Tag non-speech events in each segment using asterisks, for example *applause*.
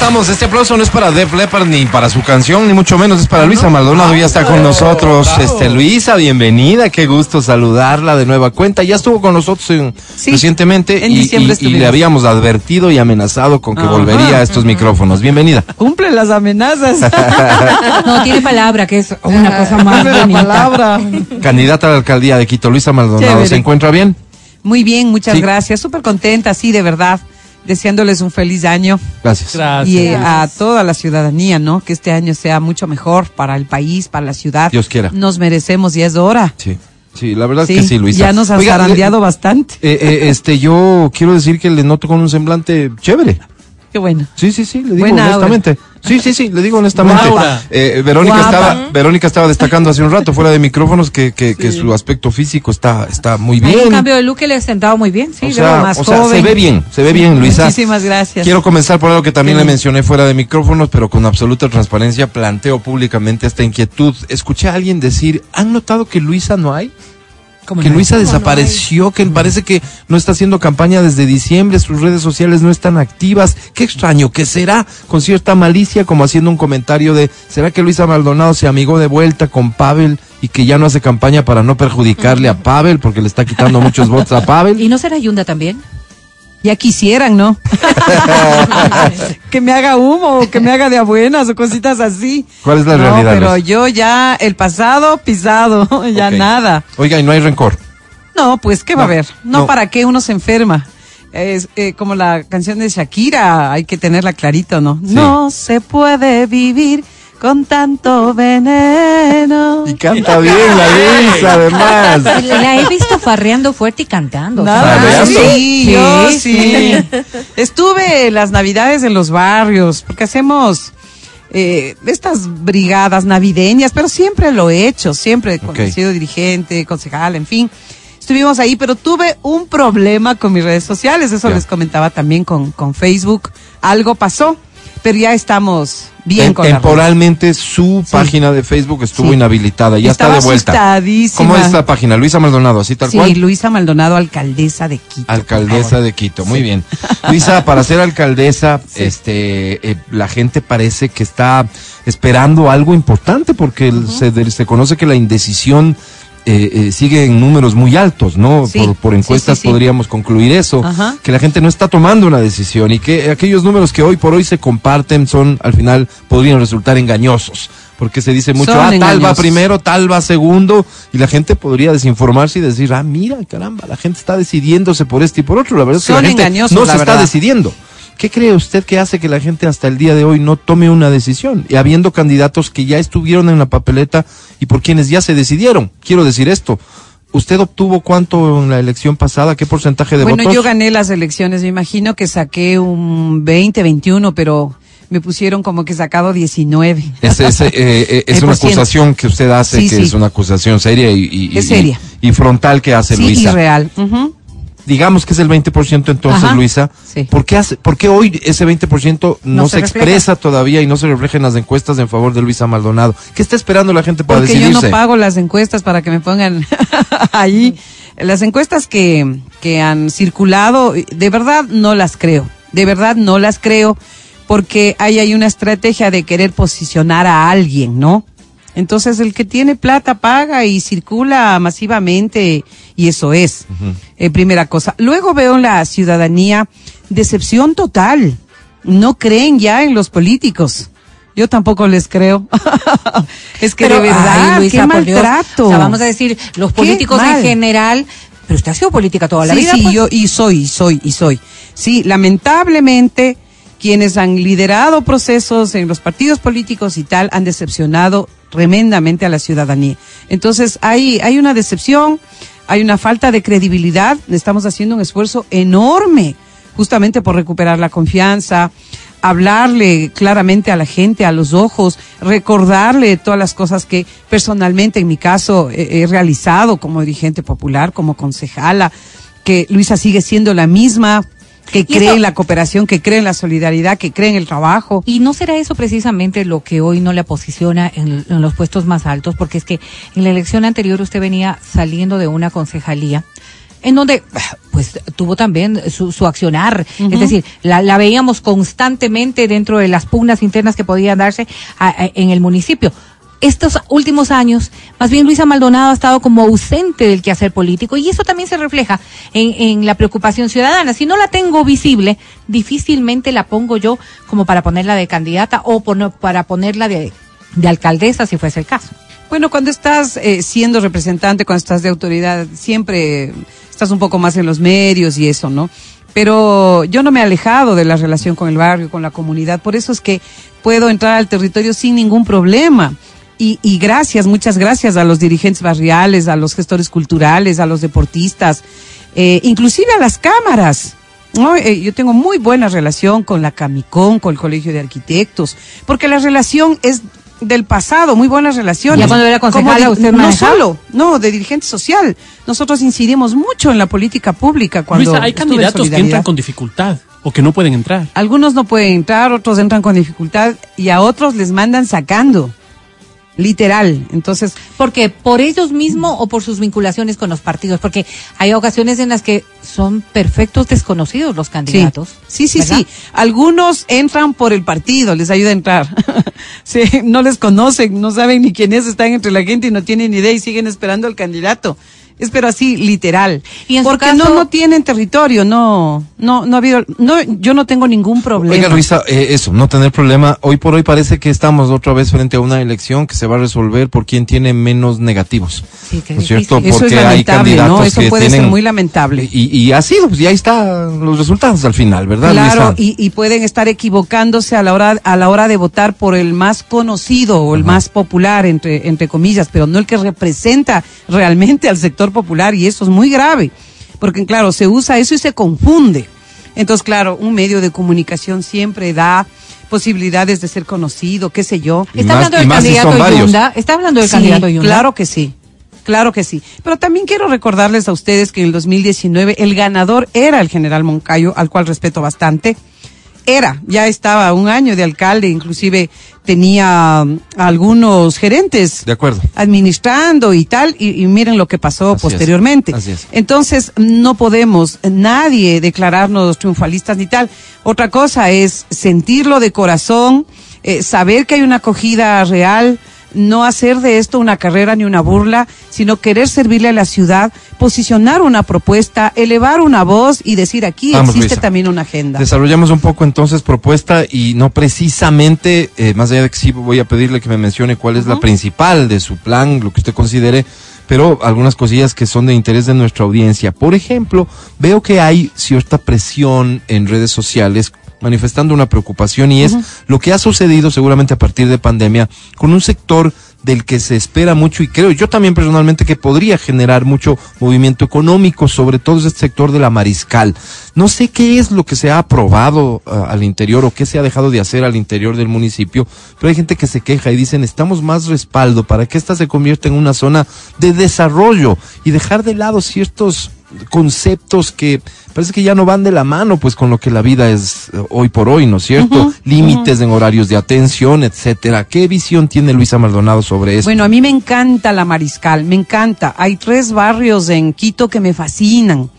estamos. Este aplauso no es para Def Leppard ni para su canción, ni mucho menos. Es para Luisa Maldonado. Ya está con nosotros. Este, Luisa, bienvenida. Qué gusto saludarla de nueva cuenta. Ya estuvo con nosotros en- Sí, recientemente en y- diciembre y, y le habíamos advertido y amenazado con que Ajá. volvería a estos micrófonos. Bienvenida. Cumple las amenazas. *laughs* No, tiene palabra, que es una cosa más Cumple la palabra. Candidata a la alcaldía de Quito, Luisa Maldonado. Chévere. ¿Se encuentra bien? Muy bien, muchas Sí. gracias. Súper contenta, sí, de verdad. Deseándoles un feliz año. Gracias. Y eh, a toda la ciudadanía, ¿no? Que este año sea mucho mejor para el país, para la ciudad. Dios quiera. Nos merecemos y es hora. Sí. Sí, la verdad Sí, es que sí, Luisa. ya nos han Oiga, zarandeado bastante. eh, eh, este, yo quiero decir que le noto con un semblante chévere. Qué bueno. Sí, sí, sí, le digo Buena honestamente. Sí, sí, sí, le digo honestamente. Guapa. Eh, Verónica Guapa. estaba, Verónica estaba destacando hace un rato fuera de micrófonos que, que, que su aspecto físico está, está muy Hay bien. un cambio de look que le ha sentado muy bien, sí. o sea, más o sea, se ve bien, se ve bien, Luisa. Muchísimas gracias. Quiero comenzar por algo que también le mencioné fuera de micrófonos, pero con absoluta transparencia planteo públicamente esta inquietud. Escuché a alguien decir, ¿han notado que Luisa no hay? ¿Cómo que no? Luisa ¿Cómo no desapareció, que parece que no está haciendo campaña desde diciembre, sus redes sociales no están activas. Qué extraño, ¿qué será? Con cierta malicia, como haciendo un comentario de, ¿será que Luisa Maldonado se amigó de vuelta con Pavel y que ya no hace campaña para no perjudicarle a Pavel porque le está quitando muchos votos a *laughs* Pavel? ¿Y no será Yunda también? Ya quisieran, ¿no? *laughs* que me haga humo, o que me haga de abuenas o cositas así. ¿Cuál es la no, realidad, Pero Luis? yo ya, el pasado pisado, *laughs* ya nada. Oiga, y no hay rencor. No, pues, ¿qué va a haber? No, no. para qué uno se enferma. Es eh, como la canción de Shakira, hay que tenerla clarito, ¿no? Sí. No se puede vivir con tanto veneno. Y canta bien la Luisa, además. La he visto farreando fuerte y cantando. Nada, sí, Sí, yo sí. Estuve las navidades en los barrios, porque hacemos eh, estas brigadas navideñas, pero siempre lo he hecho, siempre cuando he sido dirigente, concejal, en fin. Estuvimos ahí, pero tuve un problema con mis redes sociales, eso les comentaba también con, con Facebook. Algo pasó, pero ya estamos bien con temporalmente su página de Facebook estuvo Sí. inhabilitada, ya Estaba está de vuelta. ¿Cómo es esta página? Luisa Maldonado, así tal Sí, cual. Luisa Maldonado, alcaldesa de Quito. Alcaldesa de Quito, muy bien. Luisa, para ser alcaldesa, *laughs* este, eh, la gente parece que está esperando algo importante porque se conoce que la indecisión eh, eh, sigue en números muy altos, ¿no? Sí, por, por encuestas sí, sí. podríamos concluir eso, Ajá. que la gente no está tomando una decisión y que aquellos números que hoy por hoy se comparten son, al final, podrían resultar engañosos. Porque se dice mucho, Son ah, tal va primero, tal va segundo, y la gente podría desinformarse y decir, ah, mira, caramba, la gente está decidiéndose por este y por otro. La verdad es que la gente no la se está decidiendo. ¿Qué cree usted que hace que la gente hasta el día de hoy no tome una decisión? Y habiendo candidatos que ya estuvieron en la papeleta y por quienes ya se decidieron. Quiero decir esto. ¿Usted obtuvo cuánto en la elección pasada? ¿Qué porcentaje de bueno, votos? yo gané las elecciones, me imagino que saqué un 20, 21, pero me pusieron como que sacado 19. Es, es, eh, eh, *laughs* es una acusación que usted hace, Sí, que sí. es una acusación seria y, y- y- seria. y frontal que hace sí, Luisa. y real. Ujú. Digamos que es el 20% entonces, Ajá, Luisa, sí. ¿por, qué hace, ¿por qué hoy ese 20% no, No se, expresa todavía y no se refleja en las encuestas en favor de Luisa Maldonado? ¿Qué está esperando la gente para Porque yo decidirse? no pago las encuestas para que me pongan *laughs* ahí. Las encuestas que, que han circulado, de verdad no las creo. De verdad no las creo porque ahí hay una estrategia de querer posicionar a alguien, ¿no? Entonces el que tiene plata paga y circula masivamente y eso es. eh, primera cosa. Luego veo en la ciudadanía decepción total. No creen ya en los políticos. Yo tampoco les creo. *laughs* es que Pero, de verdad, ay, Luisa, qué por Dios. maltrato. O sea, vamos a decir, los políticos en general, pero usted ha sido política toda la sí, vida. sí, pues. yo y soy, y soy, y soy. Sí, lamentablemente quienes han liderado procesos en los partidos políticos y tal han decepcionado tremendamente a la ciudadanía. Entonces hay hay una decepción, hay una falta de credibilidad. Estamos haciendo un esfuerzo enorme justamente por recuperar la confianza, hablarle claramente a la gente, a los ojos, recordarle todas las cosas que personalmente, en mi caso, he, realizado como dirigente popular, como concejala, que Luisa sigue siendo la misma, que cree en la cooperación, que cree en la solidaridad, que cree en el trabajo. Y no será eso precisamente lo que hoy no le posiciona en, en los puestos más altos, porque es que en la elección anterior usted venía saliendo de una concejalía en donde pues tuvo también su, su accionar, es decir, la, la, veíamos constantemente dentro de las pugnas internas que podían darse a, a, en el municipio. Estos últimos años, más bien Luisa Maldonado ha estado como ausente del quehacer político y eso también se refleja en, la preocupación ciudadana. Si no la tengo visible, difícilmente la pongo yo como para ponerla de candidata o por, para ponerla de, de alcaldesa si fuese el caso. Bueno, cuando estás eh, siendo representante, cuando estás de autoridad, siempre estás un poco más en los medios y eso, ¿no? Pero yo no me he alejado de la relación con el barrio, con la comunidad, por eso es que puedo entrar al territorio sin ningún problema. Y, y gracias, muchas gracias a los dirigentes barriales, a los gestores culturales, a los deportistas, eh, inclusive a las cámaras. ¿no? Eh, yo tengo muy buena relación con la Camicón, con el Colegio de Arquitectos, porque la relación es del pasado, muy buenas relaciones. Ya cuando era concejala, usted no solo, no, de dirigente social. Nosotros incidimos mucho en la política pública cuando Luisa, hay candidatos que entran con dificultad o que no pueden entrar. Algunos no pueden entrar, otros entran con dificultad y a otros les mandan sacando. Literal. Entonces, Porque por ellos mismos o por sus vinculaciones con los partidos, porque hay ocasiones en las que son perfectos desconocidos los candidatos. Sí, sí, ¿verdad? sí. Algunos entran por el partido, les ayuda a entrar. *laughs* sí, no les conocen, no saben ni quién es, están entre la gente y no tienen idea y siguen esperando al candidato. Es pero así, literal. Y en su Porque caso- no, no tienen territorio, no, no, no ha habido, no, yo no tengo ningún problema. Oiga, Luisa, eh, eso, no tener problema. Hoy por hoy parece que estamos otra vez frente a una elección que se va a resolver por quien tiene menos negativos. Sí, que ¿No es cierto? Eso es Porque hay lamentable, ¿no? candidatos Eso que puede ser tienen- muy lamentable. Y, y ha sido, pues ya están los resultados al final, ¿verdad, Claro, Luisa? y, y pueden estar equivocándose a la hora a la hora de votar por el más conocido o el más popular entre entre comillas, pero no el que representa realmente al sector popular y eso es muy grave, porque claro, se usa eso y se confunde. Entonces, claro, un medio de comunicación siempre da posibilidades de ser conocido, qué sé yo. Está más- hablando del si candidato. Yunda. Está hablando del Sí, candidato Yunda. Claro que sí. Claro que sí. Pero también quiero recordarles a ustedes que en el 2019 el ganador era el general Moncayo, al cual respeto bastante. Era, ya estaba un año de alcalde, inclusive tenía mm, algunos gerentes De acuerdo. administrando y tal, y, y miren lo que pasó Así es, posteriormente. así es. Entonces, no podemos nadie declararnos triunfalistas ni tal. Otra cosa es sentirlo de corazón, eh, saber que hay una acogida real, no hacer de esto una carrera ni una burla, sino querer servirle a la ciudad, posicionar una propuesta, elevar una voz y decir aquí Vamos, existe Luisa. también una agenda. Desarrollamos un poco entonces propuesta y no precisamente, eh, más allá de que sí voy a pedirle que me mencione cuál es la principal de su plan, lo que usted considere, pero algunas cosillas que son de interés de nuestra audiencia. Por ejemplo, veo que hay cierta presión en redes sociales manifestando una preocupación y es lo que ha sucedido seguramente a partir de pandemia con un sector del que se espera mucho y creo yo también personalmente que podría generar mucho movimiento económico, sobre todo este sector de la mariscal. No sé qué es lo que se ha aprobado ah, al interior o qué se ha dejado de hacer al interior del municipio, pero hay gente que se queja y dicen necesitamos más respaldo para que esta se convierta en una zona de desarrollo y dejar de lado ciertos conceptos que parece que ya no van de la mano pues con lo que la vida es eh, hoy por hoy, ¿no es cierto? Límites en horarios de atención, etcétera. ¿Qué visión tiene Luisa Maldonado sobre esto? Bueno, a mí me encanta la Mariscal, me encanta. Hay tres barrios en Quito que me fascinan.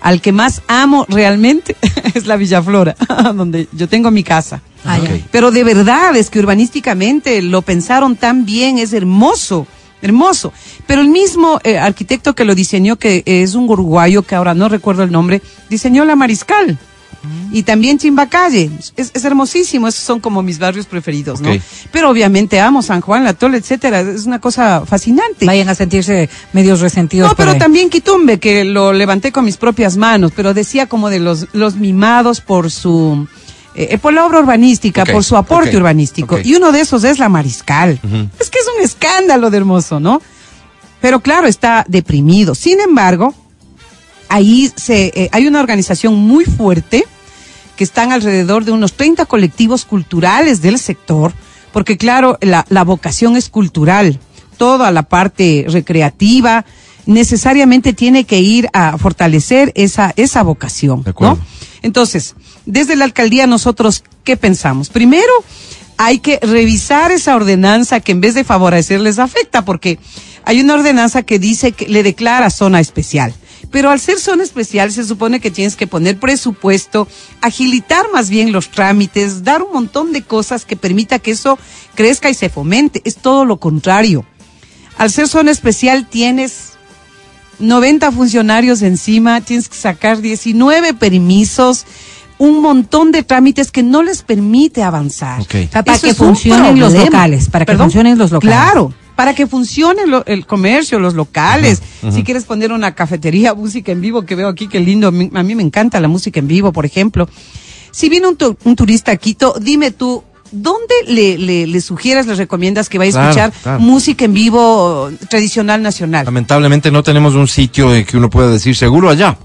Al que más amo realmente *laughs* es la Villaflora, *laughs* donde yo tengo mi casa. Ah. Pero de verdad es que urbanísticamente lo pensaron tan bien, es hermoso, hermoso. Pero el mismo eh, arquitecto que lo diseñó, que es un uruguayo que ahora no recuerdo el nombre, diseñó la Mariscal. Y también Chimbacalle. Es, es hermosísimo, esos son como mis barrios preferidos, Ok. ¿no? Pero obviamente amo San Juan, La Tola, etcétera. Es una cosa fascinante. Vayan a sentirse medios resentidos. No, pero ahí. también Quitumbe, que lo levanté con mis propias manos, pero decía como de los, los mimados por su, eh, por la obra urbanística, por su aporte urbanístico. Y uno de esos es la Mariscal. Es que es un escándalo de hermoso, ¿no? Pero claro, está deprimido. Sin embargo, ahí se, eh, hay una organización muy fuerte que están alrededor de unos 30 colectivos culturales del sector, porque claro, la, la vocación es cultural, toda la parte recreativa necesariamente tiene que ir a fortalecer esa, esa vocación, De. Entonces, desde la alcaldía nosotros, ¿qué pensamos? Primero, hay que revisar esa ordenanza que en vez de favorecerles afecta, porque hay una ordenanza que dice que le declara zona especial. Pero al ser zona especial se supone que tienes que poner presupuesto, agilitar más bien los trámites, dar un montón de cosas que permita que eso crezca y se fomente. Es todo lo contrario. Al ser zona especial tienes 90 funcionarios encima, tienes que sacar 19 permisos, un montón de trámites que no les permite avanzar. Ok. O sea, para Eso que funcionen los locales, para que funcionen los locales. Claro, para que funcione lo- el comercio, los locales. Si quieres poner una cafetería, *laughs* música en vivo, que veo aquí, qué lindo. A mí, me encanta la música en vivo, por ejemplo. Si viene un, tu- un turista a Quito, dime tú, ¿dónde le, le, le sugieras, le recomiendas que vaya a escuchar claro. música en vivo tradicional nacional? Lamentablemente no tenemos un sitio eh, que uno pueda decir seguro allá.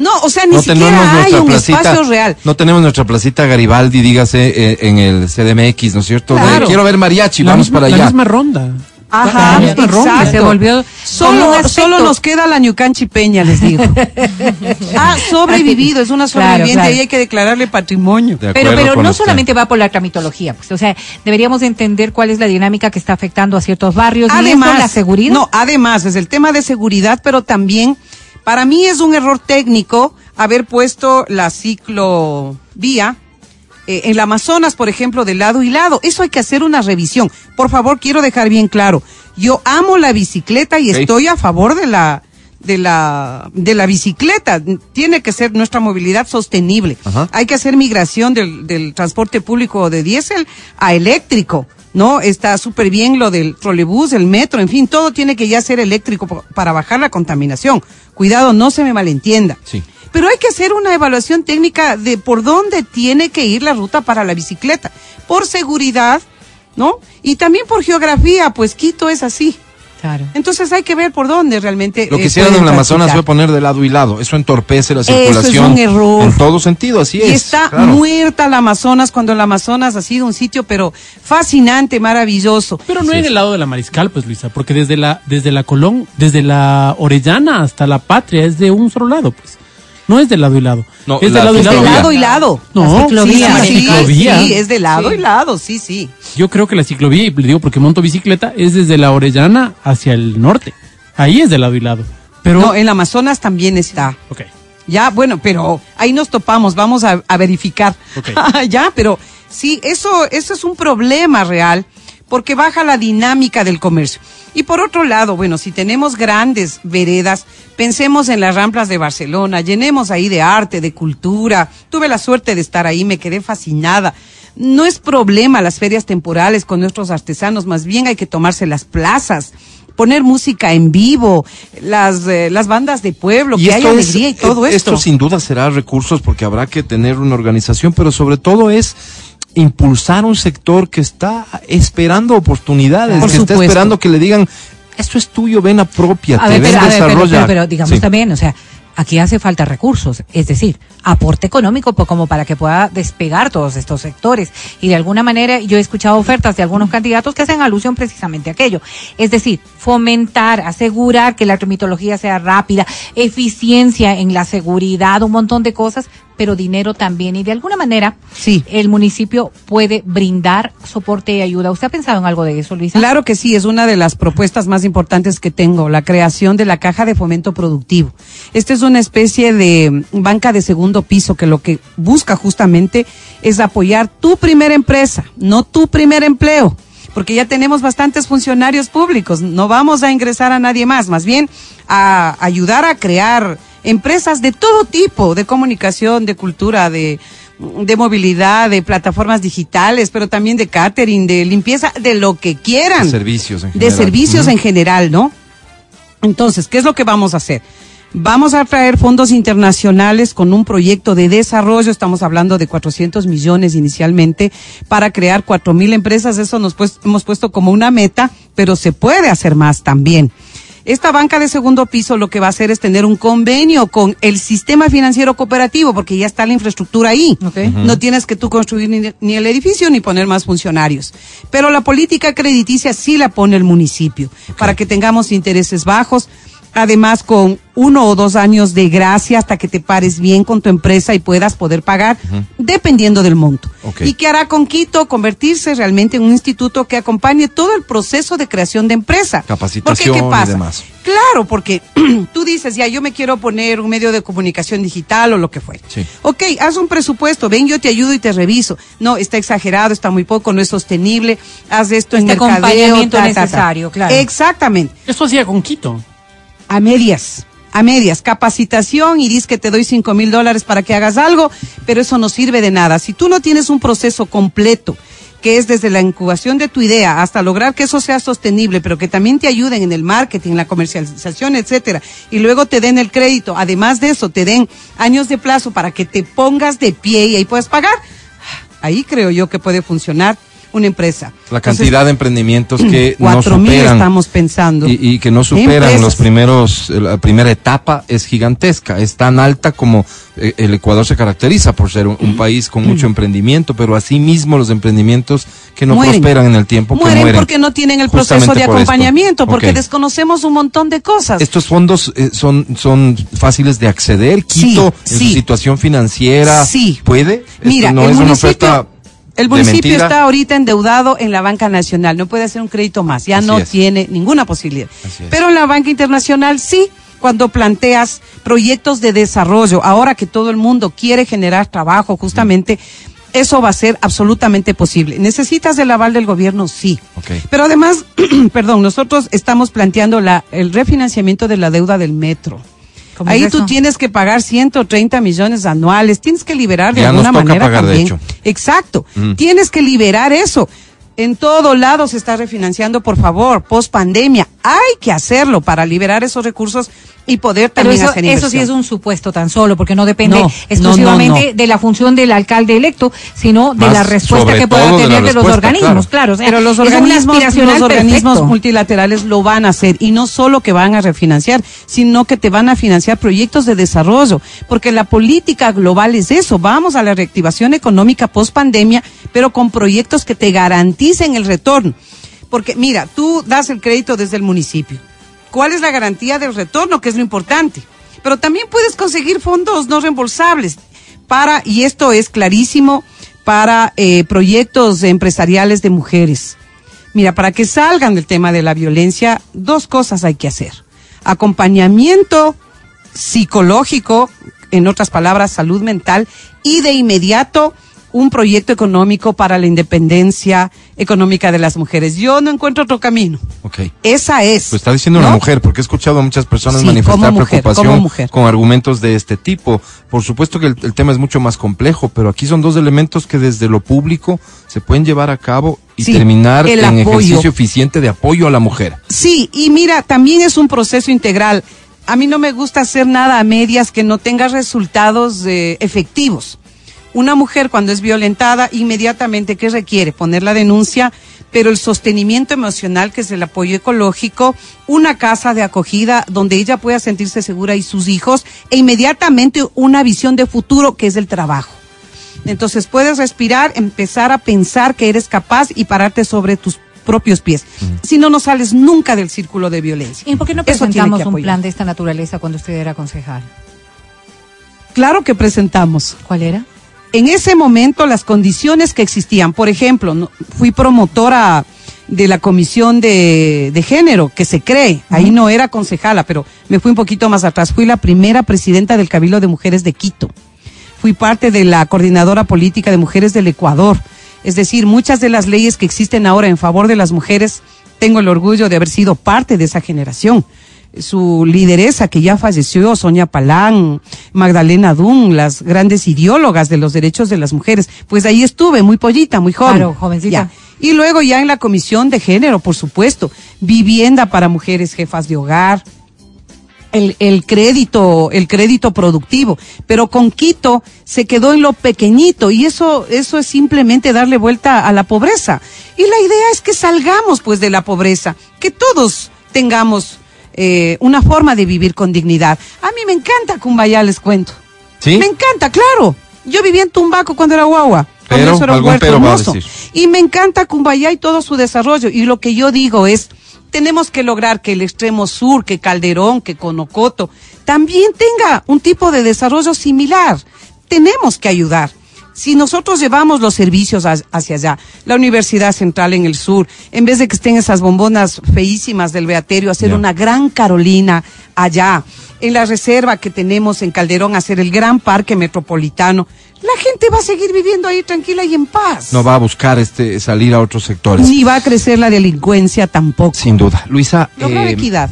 No, o sea, ni no siquiera tenemos hay un placita, espacio real. no tenemos nuestra placita Garibaldi, dígase, eh, en el CDMX, ¿no es cierto? De, Claro. quiero ver mariachi, La vamos misma- para La allá. misma ronda. Ajá, La misma ronda, exacto. se volvió Solo, solo nos queda la Ñucanchi Peña, les digo. *laughs* ha sobrevivido, es una sobreviviente claro. y hay que declararle patrimonio. De Pero, pero no usted. solamente va por la tramitología, pues, o sea, deberíamos entender cuál es la dinámica que está afectando a ciertos barrios y eso, la seguridad. No, además, es el tema de seguridad, pero también, para mí es un error técnico haber puesto la ciclovía eh, en el Amazonas, por ejemplo, de lado y lado. Eso hay que hacer una revisión. Por favor, quiero dejar bien claro. Yo amo la bicicleta y estoy a favor de la de la de la bicicleta. Tiene que ser nuestra movilidad sostenible. Ajá. Hay que hacer migración del, del transporte público de diésel a eléctrico. ¿No? Está súper bien lo del trolebús, el metro, en fin, todo tiene que ya ser eléctrico para bajar la contaminación. Cuidado, no se me malentienda. Sí. Pero hay que hacer una evaluación técnica de por dónde tiene que ir la ruta para la bicicleta. Por seguridad, ¿no? Y también por geografía, pues Quito es así. Claro. Entonces hay que ver por dónde realmente. Lo que eh, hicieron en el Amazonas fue poner de lado y lado. Eso entorpece la Eso es circulación. un error. En todo sentido, así Y es. está claro. muerta el Amazonas cuando el Amazonas ha sido un sitio, pero fascinante, maravilloso. Pero no en el lado de la Mariscal, pues Luisa, porque desde la, desde la Colón, desde la Orellana hasta la Patria es de un solo lado, pues. No es de lado y lado. No, es la de lado y Es de lado. lado y lado. No, La ciclovía. sí, sí, ciclovía. sí, es de lado y lado, sí, sí. Yo creo que la ciclovía, y le digo porque monto bicicleta, es desde la Orellana hacia el norte. Ahí es de lado y lado. Pero. No, en el Amazonas también está. Ok. Ya, bueno, pero ahí nos topamos, vamos a, a verificar. Ok. *laughs* ya, pero sí, eso, eso es un problema real, porque baja la dinámica del comercio. Y por otro lado, bueno, si tenemos grandes veredas, pensemos en las ramplas de Barcelona, llenemos ahí de arte, de cultura. Tuve la suerte de estar ahí, me quedé fascinada. No es problema las ferias temporales con nuestros artesanos, más bien hay que tomarse las plazas, poner música en vivo, las, eh, las bandas de pueblo, que haya es- alegría y todo eh, esto. Esto sin duda será recursos porque habrá que tener una organización, pero sobre todo es impulsar un sector que está esperando oportunidades, Por que está esperando que le digan, esto es tuyo, ven apropiate, A ver, ven pero, a ver, pero, desarrolla. pero- pero digamos Sí. también, o sea, aquí hace falta recursos, es decir, aporte económico po- como para que pueda despegar todos estos sectores. Y de alguna manera yo he escuchado ofertas de algunos candidatos que hacen alusión precisamente a aquello. Es decir, fomentar, asegurar que la tramitología sea rápida, eficiencia en la seguridad, un montón de cosas, pero dinero también. Y de alguna manera Sí. el municipio puede brindar soporte y ayuda. ¿Usted ha pensado en algo de eso, Luisa? Claro que sí, es una de las propuestas más importantes que tengo, la creación de la caja de fomento productivo. Esta es una especie de banca de segundo piso que lo que busca justamente es apoyar tu primera empresa, no tu primer empleo. Porque ya tenemos bastantes funcionarios públicos, no vamos a ingresar a nadie más, más bien a ayudar a crear empresas de todo tipo, de comunicación, de cultura, de, de movilidad, de plataformas digitales, pero también de catering, de limpieza, de lo que quieran. De servicios en De general. servicios Ujú. en general, ¿no? Entonces, ¿qué es lo que vamos a hacer? Vamos a traer fondos internacionales con un proyecto de desarrollo, estamos hablando de 400 millones inicialmente, para crear 4 mil empresas, eso nos pues, hemos puesto como una meta, pero se puede hacer más también. Esta banca de segundo piso lo que va a hacer es tener un convenio con el sistema financiero cooperativo, porque ya está la infraestructura ahí. No tienes que tú construir ni, ni el edificio ni poner más funcionarios. Pero la política crediticia sí la pone el municipio, para que tengamos intereses bajos, además con uno o dos años de gracia hasta que te pares bien con tu empresa y puedas poder pagar, dependiendo del monto. ¿Y qué hará con Quito? Convertirse realmente en un instituto que acompañe todo el proceso de creación de empresa. Capacitación Porque, ¿qué y pasa? demás. Claro, porque *clears throat* tú dices, ya, yo me quiero poner un medio de comunicación digital o lo que fuera. Sí. Ok, haz un presupuesto, ven, yo te ayudo y te reviso. No, está exagerado, está muy poco, no es sostenible, haz esto en Este mercadeo. acompañamiento ta, ta, ta. necesario, claro. Exactamente, Eso hacía con Quito. a medias. A medias, capacitación y dices que te doy cinco mil dólares para que hagas algo, pero eso no sirve de nada. Si tú no tienes un proceso completo, que es desde la incubación de tu idea hasta lograr que eso sea sostenible, pero que también te ayuden en el marketing, la comercialización, etcétera, y luego te den el crédito, además de eso, te den años de plazo para que te pongas de pie y ahí puedas pagar, ahí creo yo que puede funcionar una empresa. La Entonces, cantidad de emprendimientos que no cuatro mil superan. estamos pensando. Y, y que no superan Empresas. los primeros, la primera etapa es gigantesca, es tan alta como eh, el Ecuador se caracteriza por ser un, un país con mucho emprendimiento, pero asimismo los emprendimientos que no Mueren. prosperan en el tiempo que mueren, mueren. porque no tienen el proceso de por esto. acompañamiento, porque desconocemos un montón de cosas. Estos fondos eh, son, son fáciles de acceder. Sí, Quito, en su sí. situación financiera, Sí. ¿puede? Mira, no el es una oferta el municipio está ahorita endeudado en la banca nacional, no puede hacer un crédito más, ya Así no es. tiene ninguna posibilidad. Pero en la banca internacional sí, cuando planteas proyectos de desarrollo, ahora que todo el mundo quiere generar trabajo, justamente, eso va a ser absolutamente posible. ¿Necesitas el aval del gobierno? Sí. Pero además, *clears throat* perdón, nosotros estamos planteando la, el refinanciamiento de la deuda del metro. ¿Cómo Ahí tú tienes que pagar 130 millones anuales, tienes que liberar de Ya nos alguna toca manera pagar, de también. hecho. Exacto, Mm. tienes que liberar eso. En todo lado se está refinanciando, por favor, post pandemia. Hay que hacerlo para liberar esos recursos y poder Pero también eso, hacer eso sí es un supuesto tan solo, porque no depende No, exclusivamente no, no. de la función del alcalde electo, sino de la respuesta que pueda tener de, los organismos. claro. Claro, o sea, Pero los es organismos, aspiracional los organismos perfecto. multilaterales lo van a hacer y no solo que van a refinanciar, sino que te van a financiar proyectos de desarrollo, porque la política global es eso, vamos a la reactivación económica post pandemia, pero con proyectos que te garanticen el retorno. Porque mira, tú das el crédito desde el municipio. ¿Cuál es la garantía del retorno? Que es lo importante. Pero también puedes conseguir fondos no reembolsables para, y esto es clarísimo, para eh, proyectos empresariales de mujeres. Mira, para que salgan del tema de la violencia, dos cosas hay que hacer. Acompañamiento psicológico, en otras palabras, salud mental, y de inmediato un proyecto económico para la independencia económica de las mujeres. Yo no encuentro otro camino. Ok. Esa es. Lo está diciendo una mujer, porque he escuchado a muchas personas Sí, manifestar mujer, preocupación con argumentos de este tipo. Por supuesto que el, el tema es mucho más complejo, pero aquí son dos elementos que desde lo público se pueden llevar a cabo y Sí, terminar el en apoyo. ejercicio eficiente de apoyo a la mujer. Sí, y mira, también es un proceso integral. A mí no me gusta hacer nada a medias que no tenga resultados eh, efectivos. Una mujer cuando es violentada, inmediatamente, ¿qué requiere? Poner la denuncia, pero el sostenimiento emocional, que es el apoyo ecológico, una casa de acogida donde ella pueda sentirse segura y sus hijos, e inmediatamente una visión de futuro, que es el trabajo. Entonces puedes respirar, empezar a pensar que eres capaz y pararte sobre tus propios pies. Si no, no sales nunca del círculo de violencia. ¿Y por qué no presentamos que un plan de esta naturaleza cuando usted era concejal? Claro que presentamos. ¿Cuál era? En ese momento las condiciones que existían, por ejemplo, no- fui promotora de la comisión de, de género que se cree, ahí no era concejala, pero me fui un poquito más atrás, fui la primera presidenta del Cabildo de Mujeres de Quito, fui parte de la coordinadora política de mujeres del Ecuador, es decir, muchas de las leyes que existen ahora en favor de las mujeres, tengo el orgullo de haber sido parte de esa generación su lideresa que ya falleció, Sonia Palán, Magdalena Dunn, las grandes ideólogas de los derechos de las mujeres. Pues ahí estuve, muy pollita, muy joven. Claro, jovencita. Ya. Y luego ya en la comisión de género, por supuesto, vivienda para mujeres jefas de hogar, el, el crédito, el crédito productivo. Pero con Quito se quedó en lo pequeñito y eso, eso es simplemente darle vuelta a la pobreza. Y la idea es que salgamos pues de la pobreza, que todos tengamos eh, una forma de vivir con dignidad. A mí me encanta Cumbayá, les cuento. ¿Sí? Me encanta, claro. Yo vivía en Tumbaco cuando era guagua. cuando Pero, eso era un algún pero va a hermoso. decir. Y me encanta Cumbayá y todo su desarrollo. Y lo que yo digo es, tenemos que lograr que el extremo sur, que Calderón, que Conocoto, también tenga un tipo de desarrollo similar. Tenemos que ayudar. Si nosotros llevamos los servicios ha- hacia allá, la Universidad Central en el sur, en vez de que estén esas bombonas feísimas del Beaterio, hacer una gran Carolina allá, en la reserva que tenemos en Calderón, hacer el gran parque metropolitano, la gente va a seguir viviendo ahí tranquila y en paz. No va a buscar este salir a otros sectores. Ni va a crecer la delincuencia tampoco. Sin duda. Luisa, Lograr eh, equidad.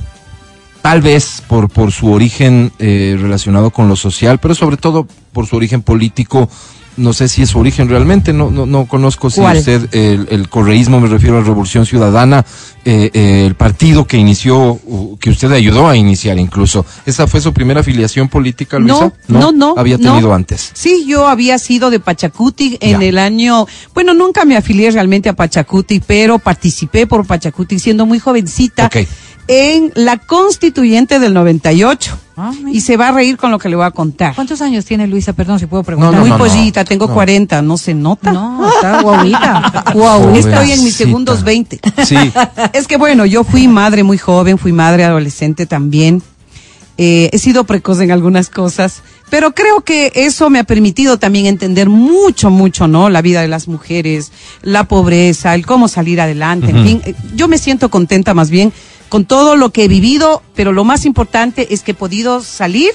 tal vez por, por su origen eh, relacionado con lo social, pero sobre todo por su origen político. No sé si es su origen realmente, no, no, no conozco si ¿Cuál? usted, el, el correísmo, me refiero a la Revolución Ciudadana, eh, eh, el partido que inició, que usted ayudó a iniciar incluso. ¿Esa fue su primera afiliación política, Luisa? No, no, no. Había no. tenido antes. Sí, yo había sido de Pachacuti en Ya. el año, bueno, nunca me afilié realmente a Pachacuti, pero participé por Pachacuti siendo muy jovencita Ok. En la constituyente del 98. Ah, y se va a reír con lo que le voy a contar. ¿Cuántos años tiene Luisa? Perdón, si puedo preguntar. No, muy no, no, pollita, tengo no. 40, no se nota. No, está guauita. *laughs* Guauita. Estoy en mis segundos 20. Sí. *laughs* Es que bueno, yo fui madre muy joven, fui madre adolescente también. Eh, he sido precoz en algunas cosas, pero creo que eso me ha permitido también entender mucho, mucho, ¿no? La vida de las mujeres, la pobreza, el cómo salir adelante, en fin. Eh, Yo me siento contenta más bien con todo lo que he vivido, pero lo más importante es que he podido salir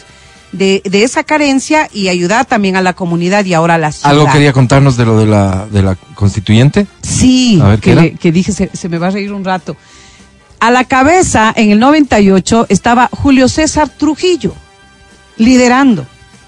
de, de esa carencia y ayudar también a la comunidad y ahora a la ciudad. ¿Algo quería contarnos de lo de la, de la constituyente? Sí, A ver, ¿qué que, era? que dije, se, se me va a reír un rato. A la cabeza, en el 98, estaba Julio César Trujillo, liderando,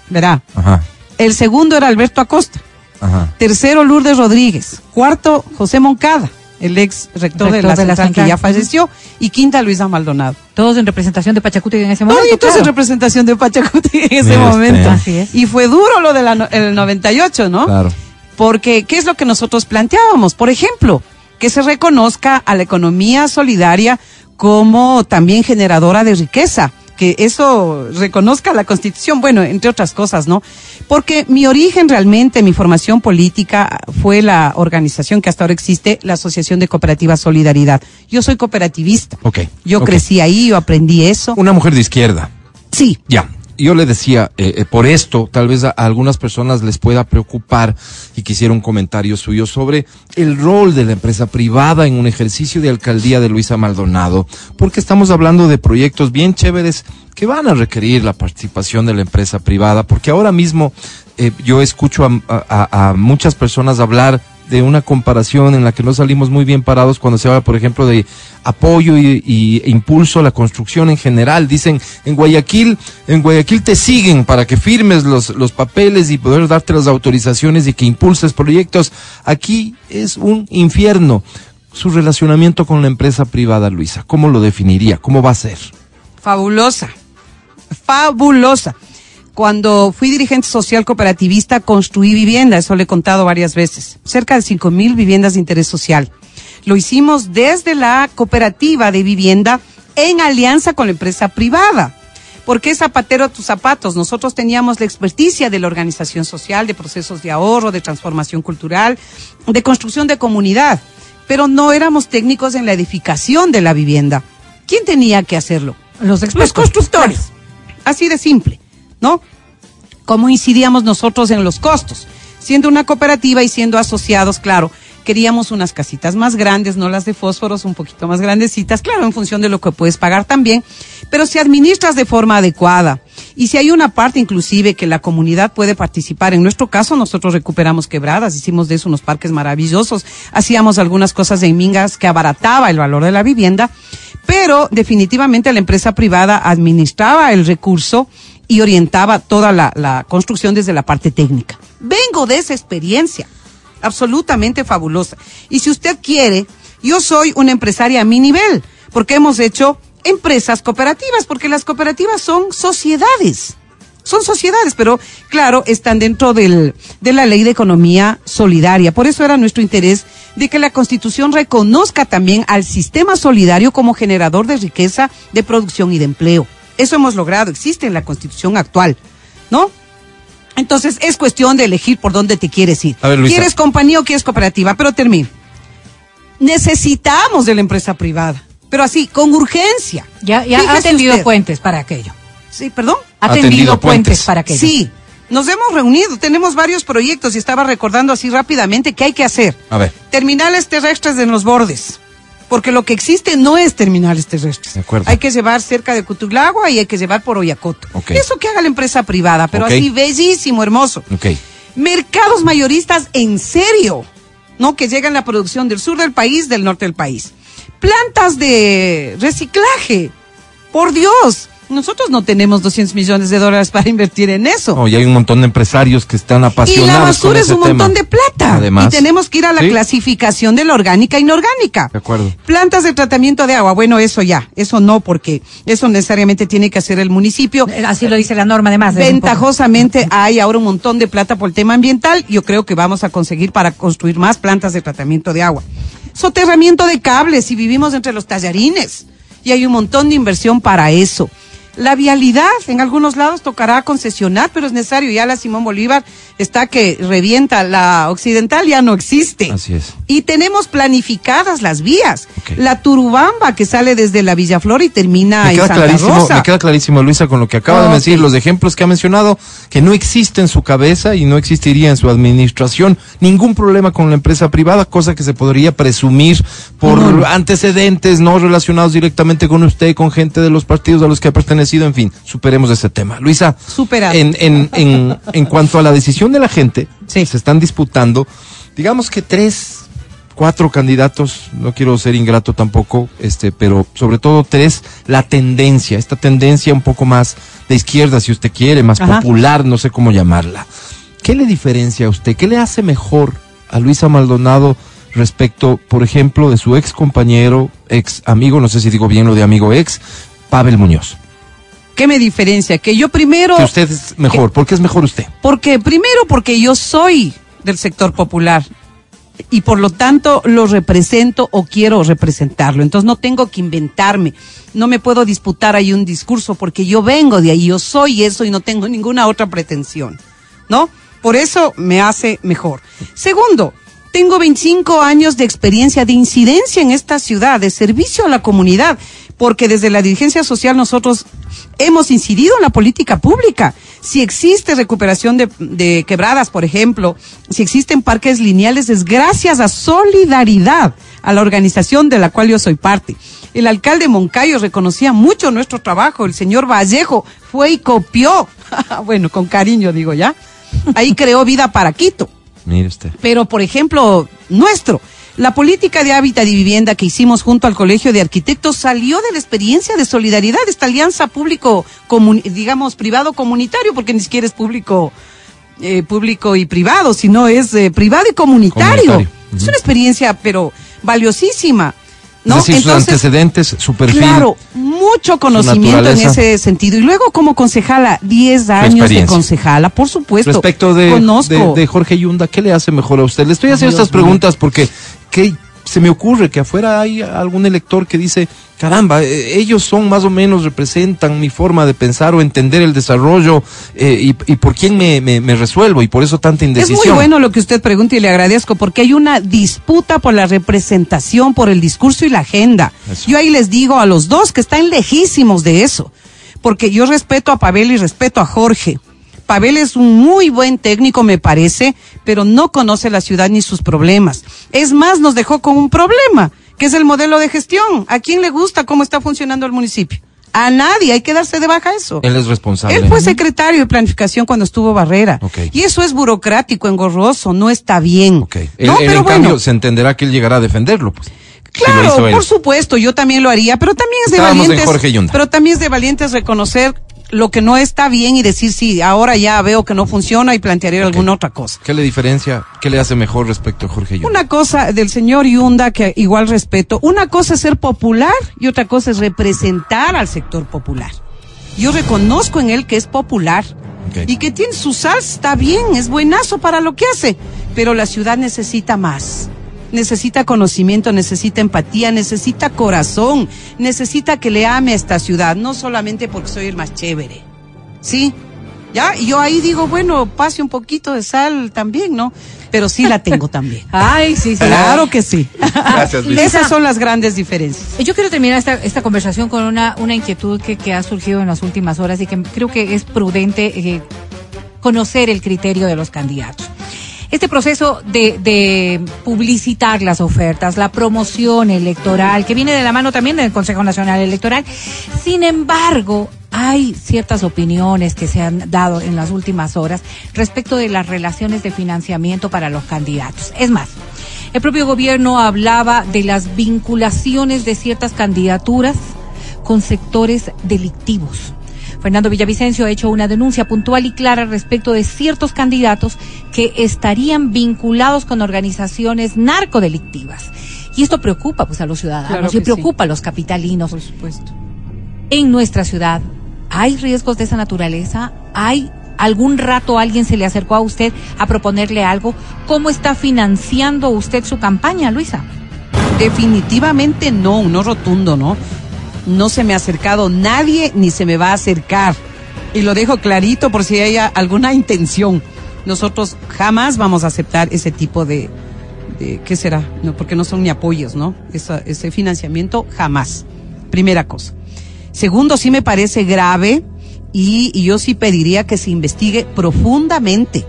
¿verdad? Ajá, El segundo era Alberto Acosta. ajá. Tercero, Lourdes Rodríguez. Cuarto, José Moncada, el ex rector, de, la de la central, que ya falleció. Y quinta, Luisa Maldonado. Todos en representación de Pachacuti en ese momento. Toditos en representación de Pachacuti en ese usted. momento. Así es. Y fue duro lo del 98, ¿no? Claro. Porque, ¿qué es lo que nosotros planteábamos? Por ejemplo, que se reconozca a la economía solidaria como también generadora de riqueza. Que eso reconozca la Constitución, bueno, entre otras cosas, ¿no? Porque mi origen realmente, mi formación política fue la organización que hasta ahora existe, la Asociación de Cooperativas Solidaridad. Yo soy cooperativista. Ok. Yo crecí ahí, yo aprendí eso. Una mujer de izquierda. Sí, Ya. Yo le decía, eh, eh, por esto, tal vez a, algunas personas les pueda preocupar y quisiera un comentario suyo sobre el rol de la empresa privada en un ejercicio de alcaldía de Luisa Maldonado, porque estamos hablando de proyectos bien chéveres que van a requerir la participación de la empresa privada, porque ahora mismo eh, yo escucho a muchas personas hablar de una comparación en la que no salimos muy bien parados cuando se habla, por ejemplo, de apoyo y, e impulso a la construcción en general. Dicen, en Guayaquil, en Guayaquil te siguen para que firmes los, los papeles y poder darte las autorizaciones y que impulses proyectos. Aquí es un infierno. Su relacionamiento con la empresa privada, Luisa, ¿cómo lo definiría? ¿Cómo va a ser? fabulosa, fabulosa. Cuando fui dirigente social cooperativista, construí vivienda, eso le he contado varias veces, cerca de cinco mil viviendas de interés social. Lo hicimos desde la cooperativa de vivienda en alianza con la empresa privada. ¿Por qué zapatero a tus zapatos? Nosotros teníamos la experticia de la organización social, de procesos de ahorro, de transformación cultural, de construcción de comunidad, pero no éramos técnicos en la edificación de la vivienda. ¿Quién tenía que hacerlo? Los Los expertos. constructores. Así de simple, ¿no? ¿Cómo incidíamos nosotros en los costos? Siendo una cooperativa y siendo asociados, claro, queríamos unas casitas más grandes, no las de fósforos, un poquito más grandecitas, claro, en función de lo que puedes pagar también, pero si administras de forma adecuada y si hay una parte inclusive que la comunidad puede participar, en nuestro caso nosotros recuperamos quebradas, hicimos de eso unos parques maravillosos, hacíamos algunas cosas en Mingas que abarataba el valor de la vivienda, pero definitivamente la empresa privada administraba el recurso y orientaba toda la, la construcción desde la parte técnica. Vengo de esa experiencia, absolutamente fabulosa. Y si usted quiere, yo soy una empresaria a mi nivel, porque hemos hecho empresas cooperativas, porque las cooperativas son sociedades. Son sociedades, pero claro, están dentro del, de la ley de economía solidaria. Por eso era nuestro interés de que la Constitución reconozca también al sistema solidario como generador de riqueza, de producción y de empleo. Eso hemos logrado, existe en la Constitución actual, ¿no? Entonces es cuestión de elegir por dónde te quieres ir. A ver, Luisa. ¿Quieres compañía o quieres cooperativa? Pero termino. Necesitamos de la empresa privada. pero así, con urgencia. Ya, ya ha usted. puentes para aquello. Sí, perdón. Ha atendido puentes. puentes. para aquello. Sí, nos hemos reunido, tenemos varios proyectos y estaba recordando así rápidamente qué hay que hacer. A ver. Terminales terrestres en los bordes. Porque lo que existe no es terminales terrestres. De acuerdo. Hay que llevar cerca de Cutuglagua y hay que llevar por Oyacoto. Ok. Eso que haga la empresa privada, pero Ok. así bellísimo, hermoso. Ok. Mercados mayoristas en serio, ¿no? Que llegan la producción del sur del país, del norte del país. Plantas de reciclaje. Por Dios. Nosotros no tenemos 200 millones de dólares para invertir en eso. No, y hay un montón de empresarios que están Y apasionados la con basura es ese un tema. montón de plata. Además. y tenemos que ir a la Sí. clasificación de la orgánica e inorgánica. De acuerdo. Plantas de tratamiento de agua. Bueno, eso ya. Eso no, porque eso necesariamente tiene que hacer el municipio. Eh, Así lo dice la norma, además. Ventajosamente hay ahora un montón de plata por el tema ambiental. Yo creo que vamos a conseguir para construir más plantas de tratamiento de agua. Soterramiento de cables y vivimos entre los tallarines. Y hay un montón de inversión para eso. La vialidad, en algunos lados tocará concesionar, pero es necesario. Ya la Simón Bolívar está que revienta. La occidental ya no existe. Así es. Y tenemos planificadas las vías. La Turubamba que sale desde la Villaflor y termina Me en queda, Santa clarísimo, Rosa. me queda clarísimo, Luisa, con lo que acaba de decir, los ejemplos que ha mencionado, que no existe en su cabeza y no existiría en su administración ningún problema con la empresa privada, cosa que se podría presumir por antecedentes no relacionados directamente con usted, con gente de los partidos a los que ha pertenecido, en fin, superemos ese tema. Luisa, Superado. en, en, en, en cuanto a la decisión de la gente, Sí. se están disputando, digamos que tres, cuatro candidatos, no quiero ser ingrato tampoco, este, pero sobre todo tres, la tendencia, esta tendencia un poco más de izquierda, si usted quiere, más Ajá. popular, no sé cómo llamarla. ¿Qué le diferencia a usted? ¿Qué le hace mejor a Luisa Maldonado respecto, por ejemplo, de su ex compañero, ex amigo, no sé si digo bien lo de amigo ex, Pavel Muñoz? ¿Qué me diferencia? Que yo primero, Que usted es mejor, ¿por qué es mejor usted? porque primero porque yo soy del sector popular y por lo tanto lo represento o quiero representarlo. Entonces no tengo que inventarme, no me puedo disputar ahí un discurso porque yo vengo de ahí, yo soy eso y no tengo ninguna otra pretensión, ¿no? Por eso me hace mejor. Segundo, tengo 25 años de experiencia de incidencia en esta ciudad, de servicio a la comunidad, porque desde la dirigencia social nosotros hemos incidido en la política pública. Si existe recuperación de, de quebradas, por ejemplo, si existen parques lineales, es gracias a solidaridad, a la organización de la cual yo soy parte. El alcalde Moncayo reconocía mucho nuestro trabajo, el señor Vallejo fue y copió, *laughs* bueno, con cariño digo ya, ahí creó vida para Quito. Mire usted. Pero, por ejemplo, nuestro, la política de hábitat y vivienda que hicimos junto al Colegio de Arquitectos salió de la experiencia de solidaridad, esta alianza público, digamos, privado comunitario, porque ni siquiera es público, eh, público y privado, sino es eh, privado y comunitario. Comunitario. Es una experiencia, pero valiosísima. ¿no? Es decir, sus antecedentes, su perfil. Claro, mucho conocimiento en ese sentido. Y luego como concejala, 10 años de concejala, por supuesto. Respecto de, Conozco. de, de Jorge Yunda, ¿qué le hace mejor a usted? Le estoy haciendo Dios estas preguntas porque ¿qué se me ocurre que afuera hay algún elector que dice, caramba, eh, ellos son más o menos, representan mi forma de pensar o entender el desarrollo eh, y, y por quién me, me, me resuelvo y por eso tanta Es indecisión. muy bueno lo que usted pregunta y le agradezco porque hay una disputa por la representación, por el discurso y la agenda. Eso. Yo ahí les digo a los dos que están lejísimos de eso, porque yo respeto a Pavel y respeto a Jorge. Pavel es un muy buen técnico, me parece, pero no conoce la ciudad ni sus problemas. Es más, nos dejó con un problema, que es el modelo de gestión. ¿A quién le gusta cómo está funcionando el municipio? A nadie, hay que darse de baja eso. Él es responsable. Él fue secretario de planificación cuando estuvo Barrera. Y eso es burocrático, engorroso, no está bien. Él, no, él, pero en bueno, cambio, se entenderá que él llegará a defenderlo. Pues, claro, por supuesto, yo también lo haría, pero también es de Estábamos valientes. Pero también es de valientes reconocer lo que no está bien y decir, sí, ahora ya veo que no funciona y plantearé alguna otra cosa. ¿Qué le diferencia? ¿Qué le hace mejor respecto a Jorge Yunda? Una cosa del señor Yunda que igual respeto, una cosa es ser popular y otra cosa es representar al sector popular. Yo reconozco en él que es popular y que tiene su sal, está bien, es buenazo para lo que hace, pero la ciudad necesita más. Necesita conocimiento, necesita empatía, necesita corazón, necesita que le ame a esta ciudad, no solamente porque soy el más chévere. ¿Sí? ¿Ya? Y yo ahí digo, bueno, pase un poquito de sal también, ¿no? Pero sí la tengo también. *laughs* Ay, sí, sí. Claro que sí. Gracias, Luisa. Esas son las grandes diferencias. Yo quiero terminar esta, esta conversación con una, una inquietud que, que ha surgido en las últimas horas y que creo que es prudente eh, conocer el criterio de los candidatos. Este proceso de, publicitar las ofertas, la promoción electoral, que viene de la mano también del Consejo Nacional Electoral, sin embargo, hay ciertas opiniones que se han dado en las últimas horas respecto de las relaciones de financiamiento para los candidatos. Es más, el propio gobierno hablaba de las vinculaciones de ciertas candidaturas con sectores delictivos. Fernando Villavicencio ha hecho una denuncia puntual y clara respecto de ciertos candidatos que estarían vinculados con organizaciones narcodelictivas. Y esto preocupa pues a los ciudadanos Claro y preocupa a los capitalinos Por supuesto. en nuestra ciudad. ¿Hay riesgos de esa naturaleza? ¿Hay algún rato alguien se le acercó a usted a proponerle algo? ¿Cómo está financiando usted su campaña, Luisa? Definitivamente no, no rotundo, ¿no? No se me ha acercado nadie ni se me va a acercar. Y lo dejo clarito por si hay alguna intención. Nosotros jamás vamos a aceptar ese tipo de, de ¿qué será? No, porque no son ni apoyos, ¿no? Esa- ese financiamiento jamás. Primera cosa. Segundo, sí me parece grave y, y yo sí pediría que se investigue profundamente.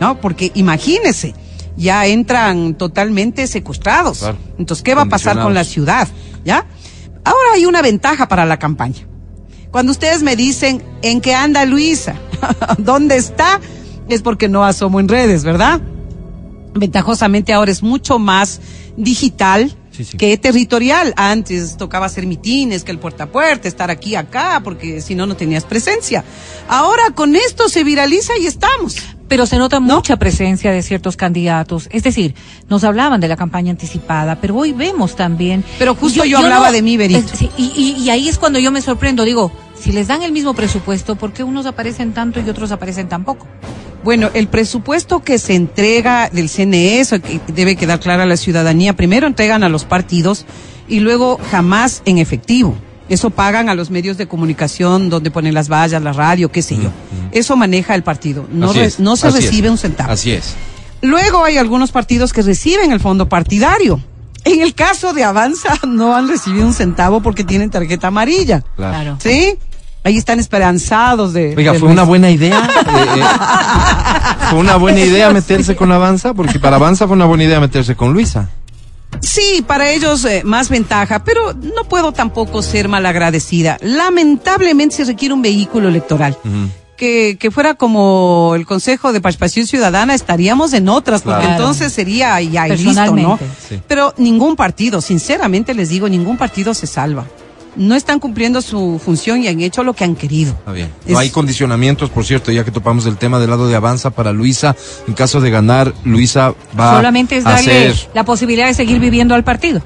¿no? Porque imagínese, ya entran totalmente secuestrados. Claro. Entonces, ¿qué va a pasar con la ciudad? ¿Ya? Ahora hay una ventaja para la campaña. Cuando ustedes me dicen, ¿en qué anda Luisa? *laughs* ¿Dónde está? Es porque no asomo en redes, ¿verdad? Ventajosamente ahora es mucho más digital Sí, sí. que territorial. Antes tocaba hacer mitines, que el puerta a puerta, estar aquí, acá, porque si no, no tenías presencia. Ahora con esto se viraliza y estamos. Pero se nota mucha presencia de ciertos candidatos. Es decir, nos hablaban de la campaña anticipada, pero hoy vemos también. Pero justo yo hablaba de mí, Berito. Es- sí, y, y- y ahí es cuando yo me sorprendo. Digo, si les dan el mismo presupuesto, ¿por qué unos aparecen tanto y otros aparecen tan poco? Bueno, el presupuesto que se entrega del CNE, eso que debe quedar clara a la ciudadanía, primero entregan a los partidos y luego jamás en efectivo. Eso pagan a los medios de comunicación donde ponen las vallas, la radio, qué sé yo. Eso maneja el partido. No, Así re- es, no se así es. recibe un centavo. Así es. Luego hay algunos partidos que reciben el fondo partidario. En el caso de Avanza *laughs* no han recibido un centavo porque tienen tarjeta amarilla. Claro. ¿Sí? Ahí están esperanzados de... Oiga, de fue Luis. una buena idea. eh, eh, *laughs* fue una buena idea meterse con Avanza, porque para Avanza fue una buena idea meterse con Luisa. Sí, para ellos eh, más ventaja, pero no puedo tampoco ser malagradecida. Lamentablemente se requiere un vehículo electoral. Que, que fuera como el Consejo de Participación Ciudadana, estaríamos en otras, porque Claro. entonces sería ya y listo, ¿no? Sí. Pero ningún partido, sinceramente les digo, ningún partido se salva. No están cumpliendo su función y han hecho lo que han querido. Está bien. Es- No hay condicionamientos, por cierto, ya que topamos el tema del lado de Avanza para Luisa. En caso de ganar, Luisa va Solamente es a darle hacer... la posibilidad de seguir viviendo al partido.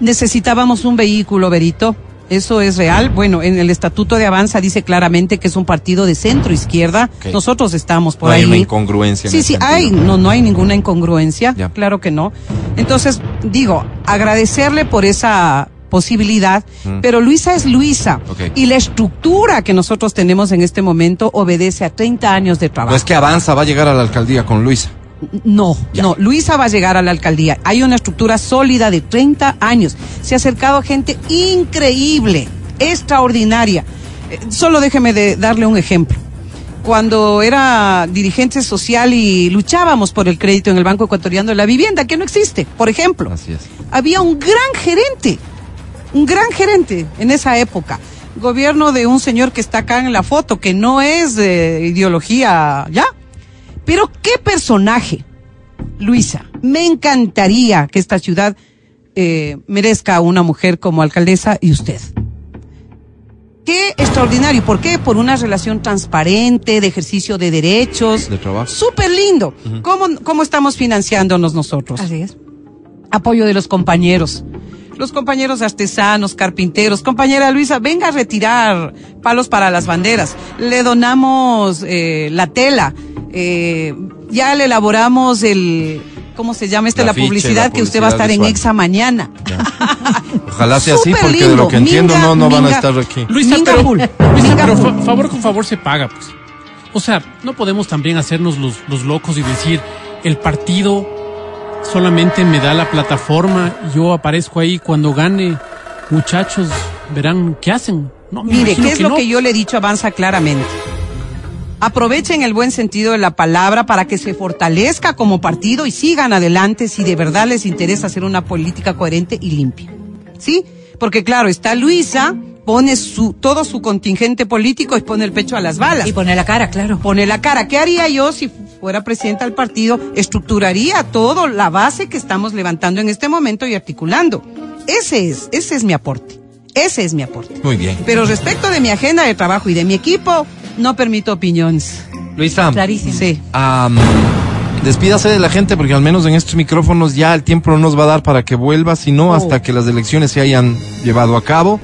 Necesitábamos un vehículo, Berito. Eso es real. Bueno, en el estatuto de Avanza dice claramente que es un partido de centro izquierda. Nosotros estamos por No ahí. hay una incongruencia. en Sí, sí, sentido. hay, no, no hay ninguna incongruencia, Ya. claro que no. Entonces, digo, agradecerle por esa posibilidad, Mm. pero Luisa es Luisa. Y la estructura que nosotros tenemos en este momento obedece a 30 años de trabajo. No es que Avanza va a llegar a la alcaldía con Luisa. No, Ya. no, Luisa va a llegar a la alcaldía. Hay una estructura sólida de 30 años. Se ha acercado gente increíble, extraordinaria. Eh, solo déjeme de darle un ejemplo. Cuando era dirigente social y luchábamos por el crédito en el Banco Ecuatoriano de la Vivienda, que no existe, por ejemplo, Así es. había un gran gerente, un gran gerente en esa época. Gobierno de un señor que está acá en la foto, que no es de ideología, ¿ya? Pero qué personaje, Luisa. Me encantaría que esta ciudad eh, merezca una mujer como alcaldesa y usted. Qué extraordinario. ¿Por qué? Por una relación transparente, de ejercicio de derechos. De trabajo. Súper lindo. ¿Cómo, ¿Cómo estamos financiándonos nosotros? Así es. apoyo de los compañeros. Los compañeros artesanos, carpinteros, compañera Luisa, venga a retirar palos para las banderas. Le donamos eh, la tela, eh, ya le elaboramos el, ¿cómo se llama este? La publicidad la que usted va a estar en. EXA mañana. Ojalá sea así, porque de lo que entiendo Minga, no, no van a estar aquí. Luisa, Minga pero. Luisa, pero fa- favor con favor se paga, pues. O sea, no podemos también hacernos los, los locos y decir, el partido solamente me da la plataforma yo aparezco ahí cuando gane. Muchachos, verán qué hacen. No, me Mire, ¿qué es que lo no. que yo le he dicho? Avanza claramente. Aprovechen el buen sentido de la palabra para que se fortalezca como partido y sigan adelante si de verdad les interesa hacer una política coherente y limpia. ¿Sí? Porque claro, está Luisa, pone su, todo su contingente político y pone el pecho a las balas. Y pone la cara, claro. pone la cara. ¿Qué haría yo si fuera presidenta del partido? Estructuraría todo la base que estamos levantando en este momento y articulando. Ese es, ese es mi aporte. Ese es mi aporte. Muy bien. Pero respecto de mi agenda de trabajo y de mi equipo, no permito opiniones. Luisa, Clarísimo. Sí. Despídase de la gente porque al menos en estos micrófonos ya el tiempo no nos va a dar para que vuelva, sino hasta que las elecciones se hayan llevado a cabo.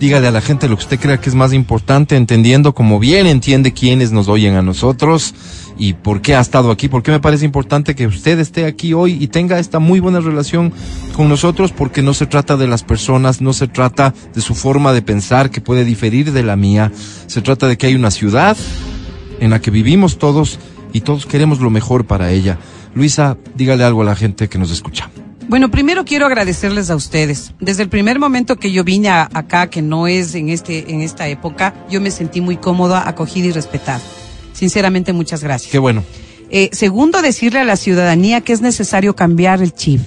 Dígale a la gente lo que usted crea que es más importante, entendiendo como bien entiende quiénes nos oyen a nosotros y por qué ha estado aquí, por qué me parece importante que usted esté aquí hoy y tenga esta muy buena relación con nosotros, porque no se trata de las personas, no se trata de su forma de pensar que puede diferir de la mía, se trata de que hay una ciudad en la que vivimos todos y todos queremos lo mejor para ella. Luisa, dígale algo a la gente que nos escucha. Bueno, primero quiero agradecerles a ustedes. Desde el primer momento que yo vine a- acá, que no es en este en esta época, yo me sentí muy cómoda, acogida y respetada. Sinceramente, muchas gracias. Qué bueno. Eh, segundo, decirle a la ciudadanía que es necesario cambiar el chip.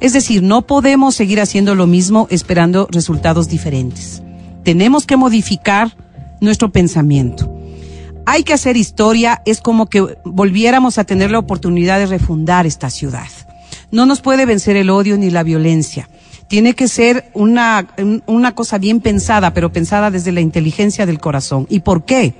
Es decir, no podemos seguir haciendo lo mismo esperando resultados diferentes. Tenemos que modificar nuestro pensamiento. Hay que hacer historia, es como que volviéramos a tener la oportunidad de refundar esta ciudad. No nos puede vencer el odio ni la violencia. Tiene que ser una, un- una cosa bien pensada, pero pensada desde la inteligencia del corazón. ¿Y por qué?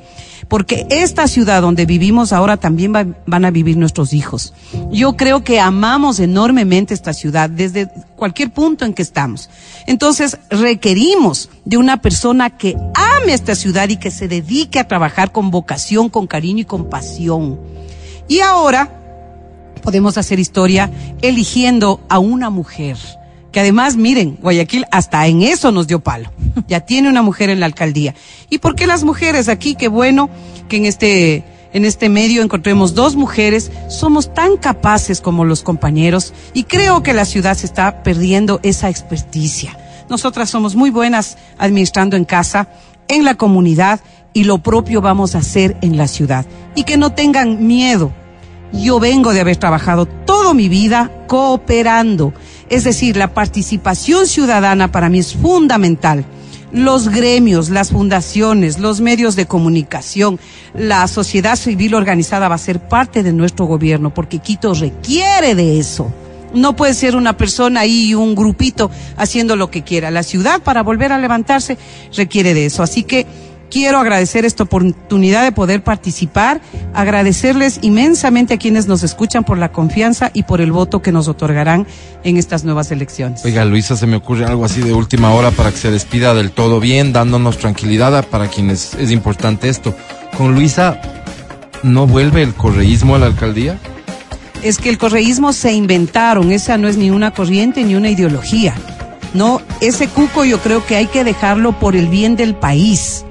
Porque esta ciudad donde vivimos ahora también va- van a vivir nuestros hijos. Yo creo que amamos enormemente esta ciudad desde cualquier punto en que estamos. Entonces requerimos de una persona que ame esta ciudad y que se dedique a trabajar con vocación, con cariño y con pasión. Y ahora podemos hacer historia eligiendo a una mujer. Que además, miren, Guayaquil hasta en eso nos dio palo. *laughs* Ya tiene una mujer en la alcaldía. ¿Y por qué las mujeres aquí? Qué bueno que en este, en este medio encontremos dos mujeres. Somos tan capaces como los compañeros y creo que la ciudad se está perdiendo esa experticia. Nosotras somos muy buenas administrando en casa, en la comunidad y lo propio vamos a hacer en la ciudad. Y que no tengan miedo yo vengo de haber trabajado toda mi vida cooperando. Es decir, la participación ciudadana para mí es fundamental. Los gremios, las fundaciones, los medios de comunicación, la sociedad civil organizada va a ser parte de nuestro gobierno porque Quito requiere de eso. No puede ser una persona y un grupito haciendo lo que quiera. La ciudad para volver a levantarse requiere de eso. Así que quiero agradecer esta oportunidad de poder participar, agradecerles inmensamente a quienes nos escuchan por la confianza y por el voto que nos otorgarán en estas nuevas elecciones. Oiga, Luisa, se me ocurre algo así de última hora para que se despida del todo bien, dándonos tranquilidad para quienes es importante esto. Con Luisa, ¿no vuelve el correísmo a la alcaldía? es que el correísmo se inventaron, esa no es ni una corriente ni una ideología. No, ese cuco yo creo que hay que dejarlo por el bien del país.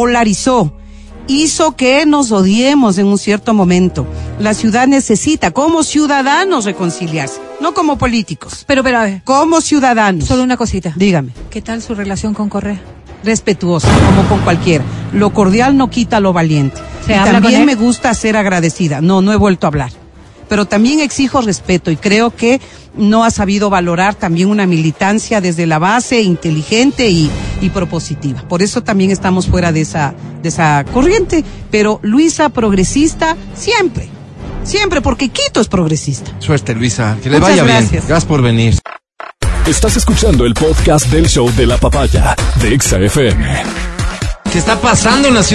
Polarizó, hizo que nos odiemos en un cierto momento. La ciudad necesita como ciudadanos reconciliarse, no como políticos, Pero, pero, a ver, como ciudadanos. solo una cosita. Dígame, ¿Qué tal su relación con Correa? respetuosa, como con cualquiera. Lo cordial no quita lo valiente. ¿Se Y habla con también él? me gusta ser agradecida. No, no he vuelto a hablar. Pero también exijo respeto y creo que no ha sabido valorar también una militancia desde la base inteligente y, y propositiva. Por eso también estamos fuera de esa, de esa corriente. Pero Luisa, progresista, siempre. Siempre, porque Quito es progresista. Suerte, Luisa. Que le Muchas vaya bien. gracias. Por venir. Estás escuchando el podcast del show de la papaya de Exa FM. ¿Qué está pasando en la ciudad?